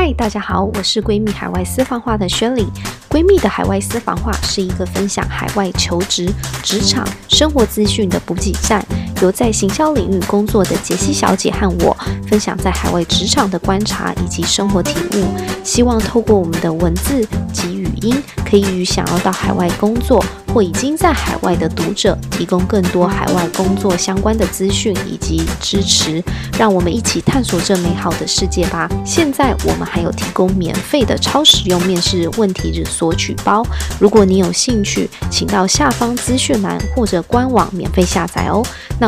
嗨，大家好，我是闺蜜海外私房话的宣礼。闺蜜的海外私房话是一个分享海外求职、职场、生活资讯的补给站，由在行销领域工作的杰西小姐和我分享在海外职场的观察以及生活体悟，希望透过我们的文字及语音，可以与想要到海外工作或已经在海外的读者提供更多海外工作相关的资讯以及支持，让我们一起探索这美好的世界吧。现在我们还有提供免费的超实用面试问题日索取包，如果你有兴趣，请到下方资讯栏或者官网免费下载哦。那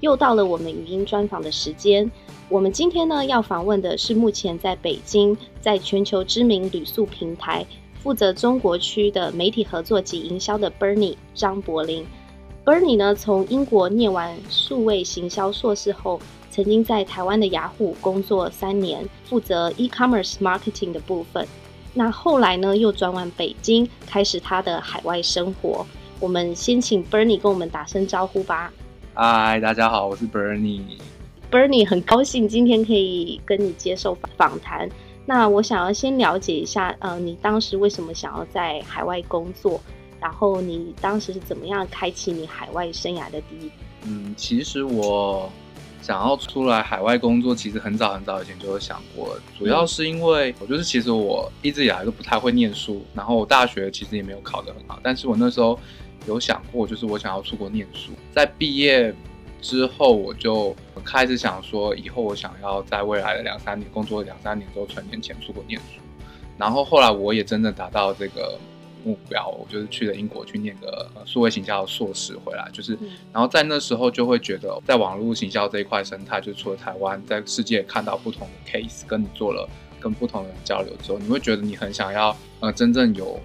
又到了我们语音专访的时间。我们今天呢要访问的是目前在北京，在全球知名旅宿平台负责中国区的媒体合作及营销的 Bernie 张柏林。Bernie 呢从英国念完数位行销硕士后，曾经在台湾的雅虎工作三年，负责 e-commerce marketing 的部分。那后来呢，又转往北京，开始他的海外生活。我们先请 Bernie 跟我们打声招呼吧。嗨，大家好，我是 Bernie。Bernie 很高兴今天可以跟你接受访谈。那我想要先了解一下，呃，你当时为什么想要在海外工作？然后你当时是怎么样开启你海外生涯的第一步？嗯，其实我。想要出来海外工作，其实很早很早以前就有想过，主要是因为我就是其实我一直以来都不太会念书，然后我大学其实也没有考得很好，但是我那时候有想过，就是我想要出国念书。在毕业之后，我就开始想说，以后我想要在未来的两三年工作两三年之后存点钱出国念书，然后后来我也真正达到这个。目标，我就是去了英国去念个数位行销的硕士回来，就是，然后在那时候就会觉得，在网络行销这一块生态，就除了台湾，在世界看到不同的 case，跟你做了跟不同的人交流之后，你会觉得你很想要，呃，真正有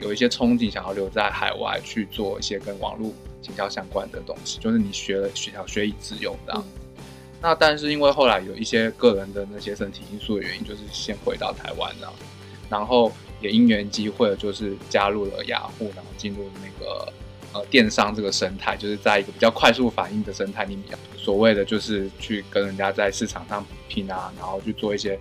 有一些憧憬，想要留在海外去做一些跟网络行销相关的东西，就是你学了学学以致用这样。那但是因为后来有一些个人的那些身体因素的原因，就是先回到台湾这样，然后。也因缘机会，就是加入了雅虎，然后进入那个呃电商这个生态，就是在一个比较快速反应的生态里面，所谓的就是去跟人家在市场上拼啊，然后去做一些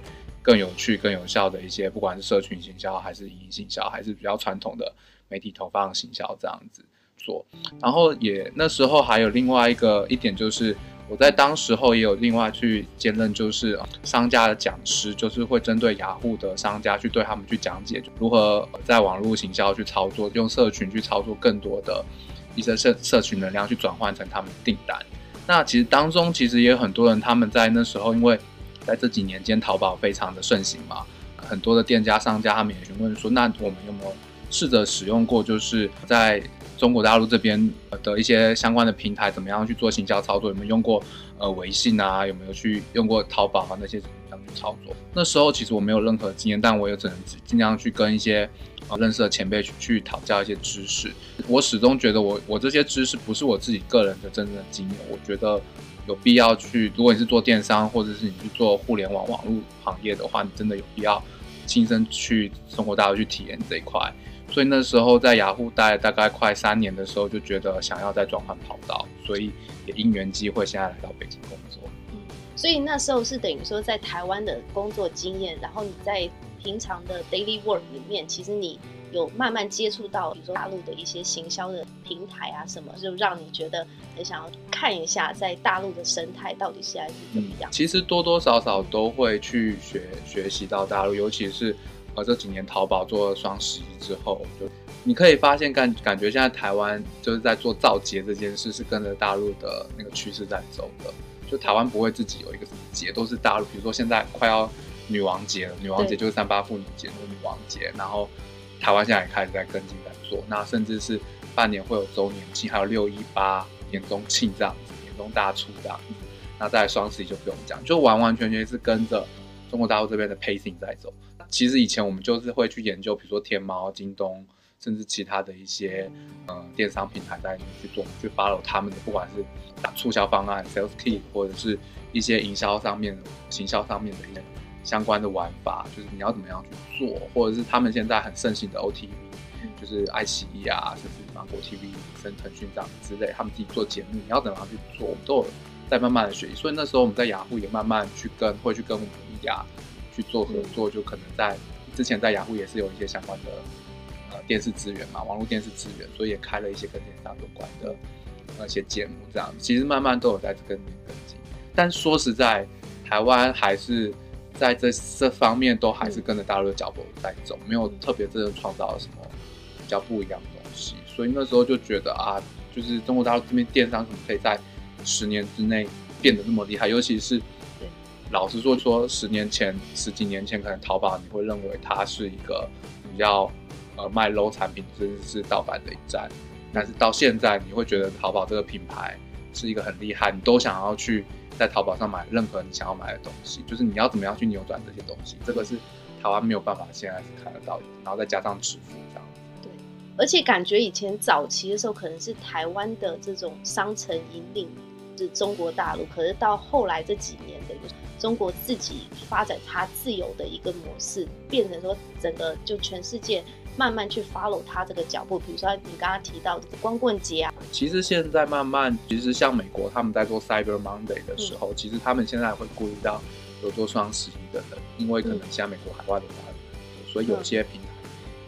更有趣、更有效的一些，不管是社群行销，还是影音行销，还是比较传统的媒体投放行销这样子做。然后也那时候还有另外一个一点就是。我在当时候也有另外去兼任，就是商家的讲师，就是会针对雅虎的商家去对他们去讲解如何在网络行销去操作，用社群去操作更多的一些社社群能量去转换成他们的订单。那其实当中其实也有很多人，他们在那时候，因为在这几年间淘宝非常的盛行嘛，很多的店家商家他们也询问说，那我们有没有试着使用过，就是在。中国大陆这边的一些相关的平台怎么样去做行销操作？有没有用过呃微信啊？有没有去用过淘宝啊？那些怎么样去操作？那时候其实我没有任何经验，但我也只能尽量去跟一些呃认识的前辈去去讨教一些知识。我始终觉得我我这些知识不是我自己个人的真正的经验，我觉得有必要去。如果你是做电商或者是你去做互联网网络行业的话，你真的有必要亲身去中国大陆去体验这一块。所以那时候在雅虎待大概快三年的时候，就觉得想要再转换跑道，所以也因缘机会，现在来到北京工作。嗯，所以那时候是等于说在台湾的工作经验，然后你在平常的 daily work 里面，其实你有慢慢接触到，比如说大陆的一些行销的平台啊什么，就让你觉得很想要看一下在大陆的生态到底现在是怎么样。嗯，其实多多少少都会去学学习到大陆，尤其是。呃这几年淘宝做了双十一之后，就你可以发现感感觉现在台湾就是在做造节这件事，是跟着大陆的那个趋势在走的。就台湾不会自己有一个什么节，都是大陆。比如说现在快要女王节了，女王节就是三八妇女节，那个女王节。然后台湾现在也开始在跟进在做，那甚至是半年会有周年庆，还有六一八年终庆这样子，年终大促这样子。那在双十一就不用讲，就完完全全是跟着中国大陆这边的 pacing 在走。其实以前我们就是会去研究，比如说天猫、京东甚至其他的一些呃电商平台在里面去做，去 follow 他们的，不管是打促销方案、sales key，或者是一些营销上面、行销上面的一些相关的玩法，就是你要怎么样去做，或者是他们现在很盛行的 OTV，就是爱奇艺啊，甚至芒果 TV、甚至腾讯这样之类，他们自己做节目，你要怎么样去做，我们都有在慢慢的学习。所以那时候我们在雅虎也慢慢去跟，会去跟我们一家去做合作，就可能在之前在雅虎也是有一些相关的。电视资源嘛，网络电视资源，所以也开了一些跟电商有关的那些节目，这样其实慢慢都有在跟跟进。但说实在，台湾还是在这这方面都还是跟着大陆的脚步在走，没有特别真的创造了什么比较不一样的东西。所以那时候就觉得啊，就是中国大陆这边电商怎么可以在十年之内变得那么厉害？尤其是老实说，说十年前、十几年前，可能淘宝你会认为它是一个比较。呃，卖 low 产品甚至是盗版的一站，但是到现在你会觉得淘宝这个品牌是一个很厉害，你都想要去在淘宝上买任何你想要买的东西，就是你要怎么样去扭转这些东西，这个是台湾没有办法现在是看得到的，然后再加上支付这样。对，而且感觉以前早期的时候可能是台湾的这种商城引领是中国大陆，可是到后来这几年的中国自己发展它自由的一个模式，变成说整个就全世界。慢慢去 follow 他这个脚步，比如说你刚刚提到的光棍节啊，其实现在慢慢，其实像美国他们在做 Cyber Monday 的时候，嗯、其实他们现在会顾虑到有做双十一的人，因为可能像美国海外的华人很多，所以有些平台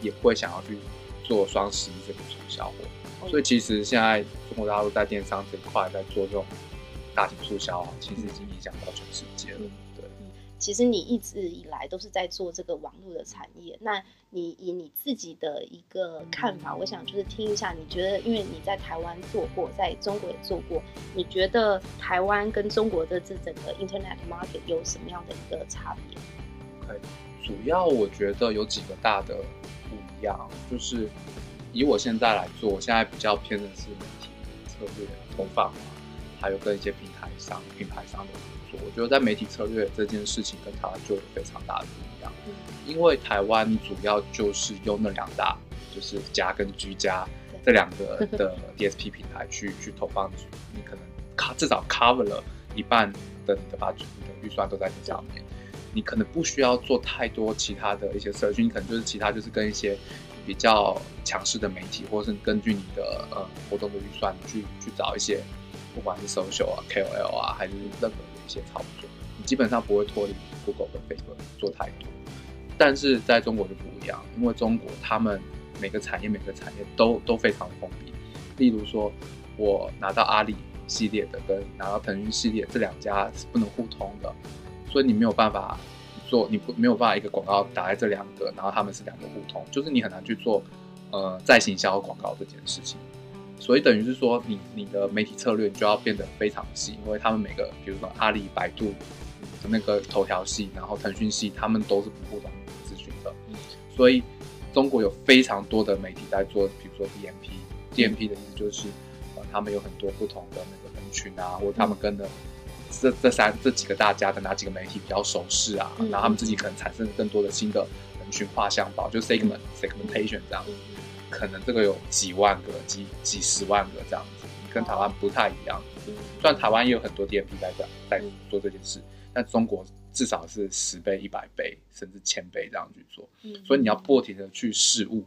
也会想要去做双十一这个促销活动。嗯、所以其实现在中国大陆在电商这一块在做这种大型促销啊，其实已经影响到全世界了。嗯其实你一直以来都是在做这个网络的产业，那你以你自己的一个看法，我想就是听一下，你觉得，因为你在台湾做过，在中国也做过，你觉得台湾跟中国的这整个 Internet market 有什么样的一个差别？OK，主要我觉得有几个大的不一样，就是以我现在来做，我现在比较偏的是媒体策略投放，还有跟一些平台商、品牌商的合作。我觉得在媒体策略这件事情跟台湾就有非常大的不一样，因为台湾主要就是用那两大，就是家跟居家这两个的 DSP 平台去去投放，你可能卡至少 cover 了一半的你的把你的预算都在这上面，你可能不需要做太多其他的一些社群，你可能就是其他就是跟一些比较强势的媒体，或是根据你的呃活动的预算去去找一些。不管是 social 啊、KOL 啊，还是任何的一些操作，你基本上不会脱离 Google 跟 Facebook 做太多。但是在中国就不一样，因为中国他们每个产业每个产业都都非常封闭。例如说，我拿到阿里系列的跟拿到腾讯系列这两家是不能互通的，所以你没有办法做，你不没有办法一个广告打在这两个，然后他们是两个互通，就是你很难去做呃再行销广告这件事情。所以等于是说你，你你的媒体策略就要变得非常细，因为他们每个，比如说阿里、百度的那个头条系，然后腾讯系，他们都是不互动咨询的。所以中国有非常多的媒体在做，比如说 DMP，DMP 的意思就是，呃，他们有很多不同的那个人群啊，或者他们跟的这这三这几个大家的哪几个媒体比较熟识啊，然后他们自己可能产生更多的新的人群画像包，就 segment segmentation 这样。可能这个有几万个、几几十万个这样子，跟台湾不太一样。虽然台湾也有很多 DMP 在在在做这件事，但中国至少是十倍、一百倍，甚至千倍这样去做。所以你要不停的去试误，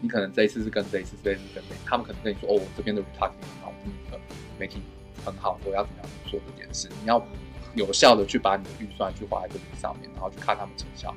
你可能这一次是跟这一次，这一次跟这，他们可能跟你说：“哦，我这边的 retargeting 很好，我们的媒体很好，我要怎么样做这件事？”你要有效的去把你的预算去花在这个上面，然后去看他们成效。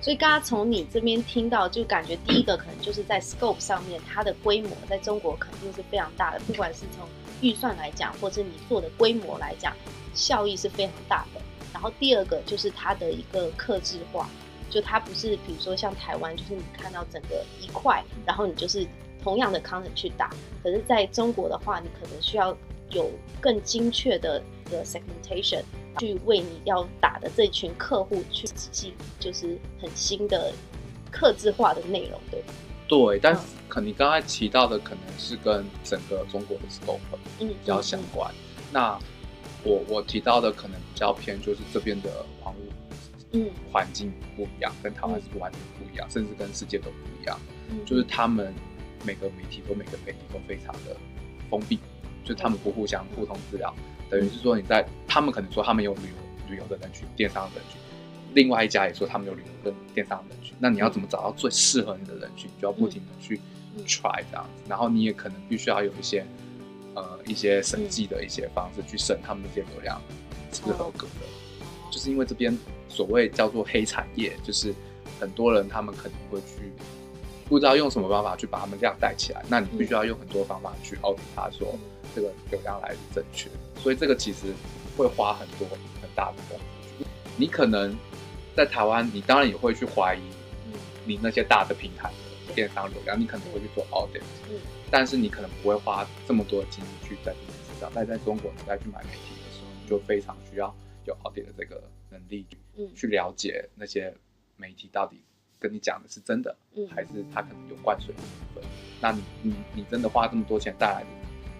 所以刚刚从你这边听到，就感觉第一个可能就是在 scope 上面，它的规模在中国肯定是非常大的，不管是从预算来讲，或者你做的规模来讲，效益是非常大的。然后第二个就是它的一个克制化，就它不是比如说像台湾，就是你看到整个一块，然后你就是同样的 content 去打，可是在中国的话，你可能需要有更精确的的 segmentation。去为你要打的这群客户去设计，就是很新的客制化的内容，对。吧？对，但是可能你刚才提到的可能是跟整个中国的 scope 嗯比较相关。嗯嗯、那我我提到的可能比较偏，就是这边的环境不一样，跟台湾是完全不一样，嗯、甚至跟世界都不一样。嗯、就是他们每个媒体都每个媒体都非常的封闭，就他们不互相互通资料，嗯、等于是说你在他们可能说他们有旅游旅游的人群，电商的人群，另外一家也说他们有旅游跟电商的人群，那你要怎么找到最适合你的人群？你就要不停的去 try 这样子，然后你也可能必须要有一些呃一些审计的一些方式去审他们这些流量是不是合格的，就是因为这边所谓叫做黑产业，就是。很多人他们可能会去不知道用什么方法去把他们这样带起来，那你必须要用很多方法去 audit 他说这个流量来是正确，所以这个其实会花很多很大的功夫。你可能在台湾，你当然也会去怀疑你那些大的平台的电商流量，你可能会去做 audit，但是你可能不会花这么多的精力去在这件事上。但在中国，你再去买媒体的时候，你就非常需要有 audit 的这个能力，去了解那些。媒体到底跟你讲的是真的，嗯、还是他可能有灌水的部分？那你你你真的花这么多钱带来的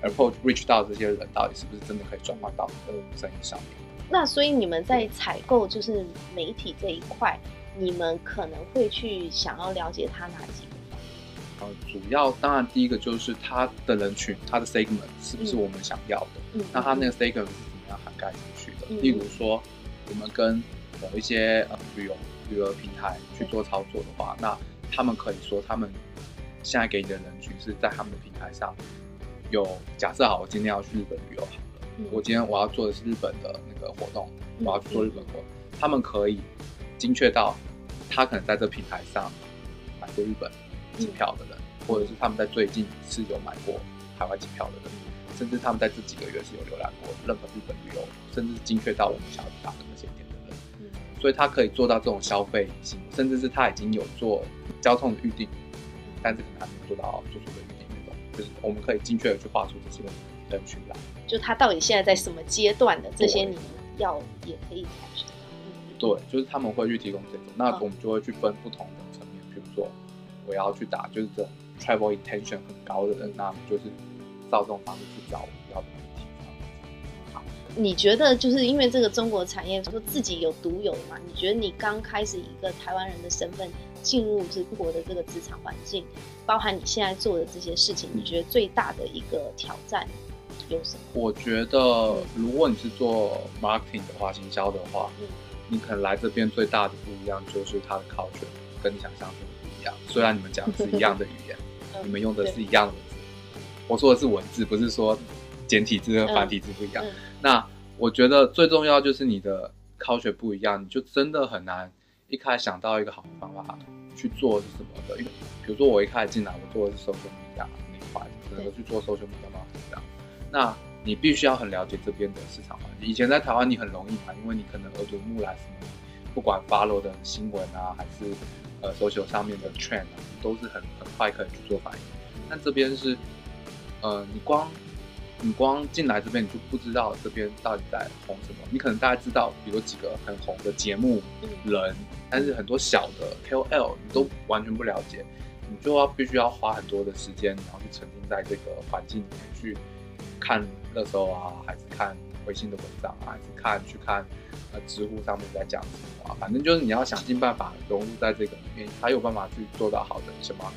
，approach reach 到这些人，到底是不是真的可以转换到你的生意上面？那所以你们在采购就是媒体这一块，你们可能会去想要了解他哪几个？呃，主要当然第一个就是他的人群，他的 segment 是不是我们想要的？嗯、那他那个 segment 是怎么样涵盖进去的？嗯、例如说，我们跟某一些呃旅游。旅游平台去做操作的话，那他们可以说，他们现在给你的人群是在他们的平台上有假设好，我今天要去日本旅游好了，嗯、我今天我要做的是日本的那个活动，嗯、我要去做日本活动，嗯、他们可以精确到他可能在这平台上买过日本机票的人，嗯、或者是他们在最近是有买过海外机票的人，甚至他们在这几个月是有浏览过任何日本旅游，甚至是精确到我们想要打的那些点的人。所以他可以做到这种消费型，甚至是他已经有做交通的预定，但是可能还没有做到住宿的预订那种，就是我们可以精确的去画出这些人群来。就他到底现在在什么阶段的这些，你们要也可以采取。对，就是他们会去提供这种，那我们就会去分不同的层面，比如说我要去打就是这种 travel intention 很高的人，那我们就是照这种方式去找我们要的。你觉得就是因为这个中国产业说自己有独有的嘛？你觉得你刚开始以一个台湾人的身份进入中国的这个职场环境，包含你现在做的这些事情，你觉得最大的一个挑战有什么？我觉得如果你是做 marketing 的话，行销的话，嗯，你可能来这边最大的不一样就是它的 culture 跟你想象中的不一样。虽然你们讲的是一样的语言，嗯、你们用的是一样的字，我说的是文字，不是说简体字和繁体字不一样。嗯嗯那我觉得最重要就是你的 culture 不一样，你就真的很难一开始想到一个好的方法去做是什么的。因为比如说我一开始进来，我做的是 social media 那一块，可能去做 social media 嘛这样。那你必须要很了解这边的市场环境。以前在台湾你很容易嘛，因为你可能耳濡目染什么，不管 follow 的新闻啊，还是呃 social 上面的 trend 啊，都是很很快可以去做反应。但这边是，呃，你光。你光进来这边，你就不知道这边到底在红什么。你可能大家知道，比如几个很红的节目人，但是很多小的 KOL 你都完全不了解，你就要必须要花很多的时间，然后去沉浸在这个环境里面去看热搜啊，还是看微信的文章啊，还是看去看呃知乎上面在讲什么啊。反正就是你要想尽办法融入在这个里面，才有办法去做到好的什么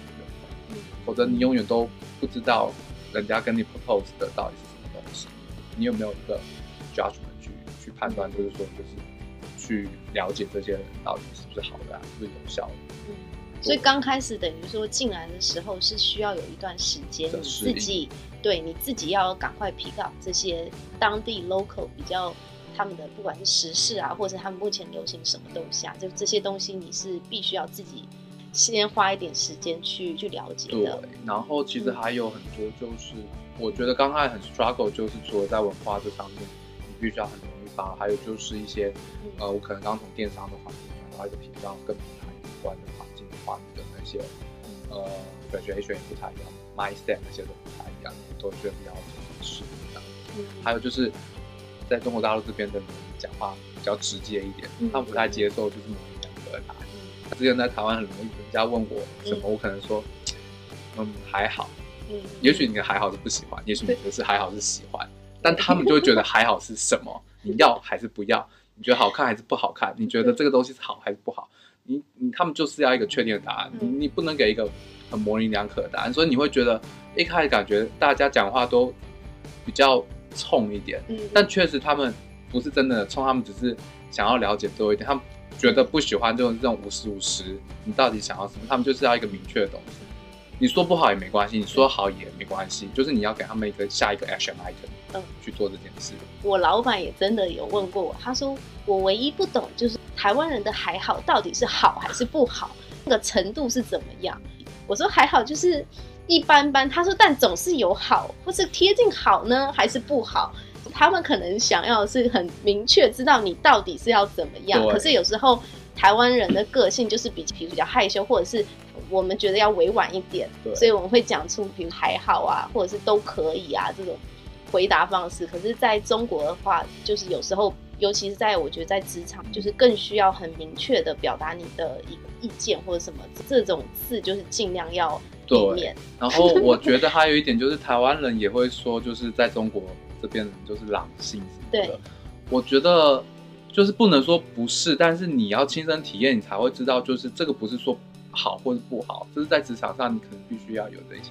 用，否则你永远都不知道。人家跟你 propose 的到底是什么东西？你有没有一个 judgment 去去判断？就是说，就是去了解这些人到底是不是好的，啊，是不是有效的？嗯，所以刚开始等于说进来的时候是需要有一段时间，你自己对你自己要赶快 pick up 这些当地 local 比较他们的不管是时事啊，或者他们目前流行什么东西啊，就这些东西你是必须要自己。先花一点时间去去了解的。对，然后其实还有很多，就是、嗯、我觉得刚开始很 struggle，就是除了在文化这方面，你必须要很容易发，还有就是一些，嗯、呃，我可能刚从电商的环境转到一个频道跟平台有关的环境的话，你的那些，呃，graduation 也不太一样，mindset 那些都不太一样，都需要比较适应还有就是在中国大陆这边的人讲话比较直接一点，嗯、他们不太接受就是模棱两可的答案。之前在台湾很容易，人家问我什么，我可能说，嗯，还好。嗯，也许你的还好是不喜欢，也许你的是还好是喜欢，但他们就会觉得还好是什么？你要还是不要？你觉得好看还是不好看？你觉得这个东西是好还是不好？你你他们就是要一个确定的答案，你你不能给一个很模棱两可的答案，所以你会觉得一开始感觉大家讲话都比较冲一点，嗯，但确实他们不是真的冲，他们只是想要了解多一点，他们觉得不喜欢就是这种五十五十，你到底想要什么？他们就是要一个明确的东西。你说不好也没关系，你说好也没关系，就是你要给他们一个下一个 action item，嗯，去做这件事。我老板也真的有问过我，他说我唯一不懂就是台湾人的还好到底是好还是不好，那个程度是怎么样？我说还好就是一般般，他说但总是有好，或是贴近好呢，还是不好？他们可能想要的是很明确知道你到底是要怎么样，可是有时候台湾人的个性就是比比较害羞，或者是。我们觉得要委婉一点，所以我们会讲出比如还好啊，或者是都可以啊这种回答方式。可是在中国的话，就是有时候，尤其是在我觉得在职场，就是更需要很明确的表达你的一个意见或者什么这种字，就是尽量要避免。然后我觉得还有一点就是，台湾人也会说，就是在中国这边人就是狼性什么的。对，我觉得就是不能说不是，但是你要亲身体验，你才会知道，就是这个不是说。好或者不好，就是在职场上，你可能必须要有的一些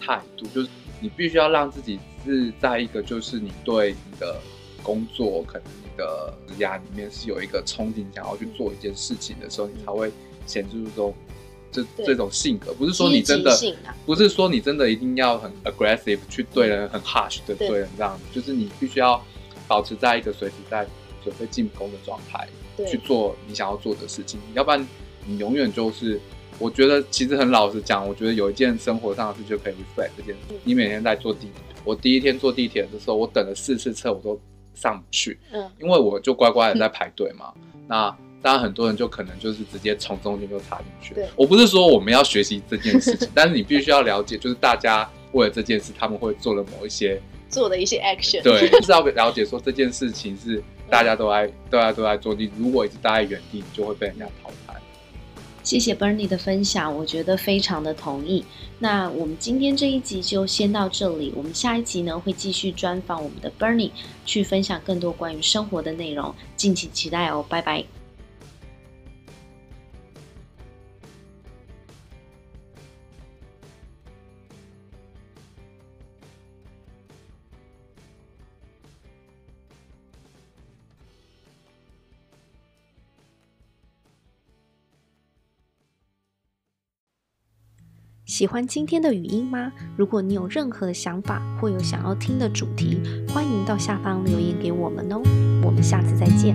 态度，就是你必须要让自己是在一个，就是你对你的工作，可能你的职涯里面是有一个憧憬，想要去做一件事情的时候，你才会显示出这种这这种性格。不是说你真的，不是说你真的一定要很 aggressive 去对人，很 harsh 的对人这样子，就是你必须要保持在一个随时在准备进攻的状态，去做你想要做的事情，要不然。你永远就是，我觉得其实很老实讲，我觉得有一件生活上的事就可以 reflect 这件事。你每天在坐地铁，我第一天坐地铁的时候，我等了四次车，我都上不去，嗯，因为我就乖乖的在排队嘛。那当然很多人就可能就是直接从中间就插进去。对，我不是说我们要学习这件事情，但是你必须要了解，就是大家为了这件事，他们会做了某一些做的一些 action。对，就是要了解说这件事情是大家都在，大家都在做。你如果一直待在原地，你就会被人家淘汰。谢谢 Bernie 的分享，我觉得非常的同意。那我们今天这一集就先到这里，我们下一集呢会继续专访我们的 Bernie，去分享更多关于生活的内容，敬请期待哦，拜拜。喜欢今天的语音吗？如果你有任何想法或有想要听的主题，欢迎到下方留言给我们哦。我们下次再见。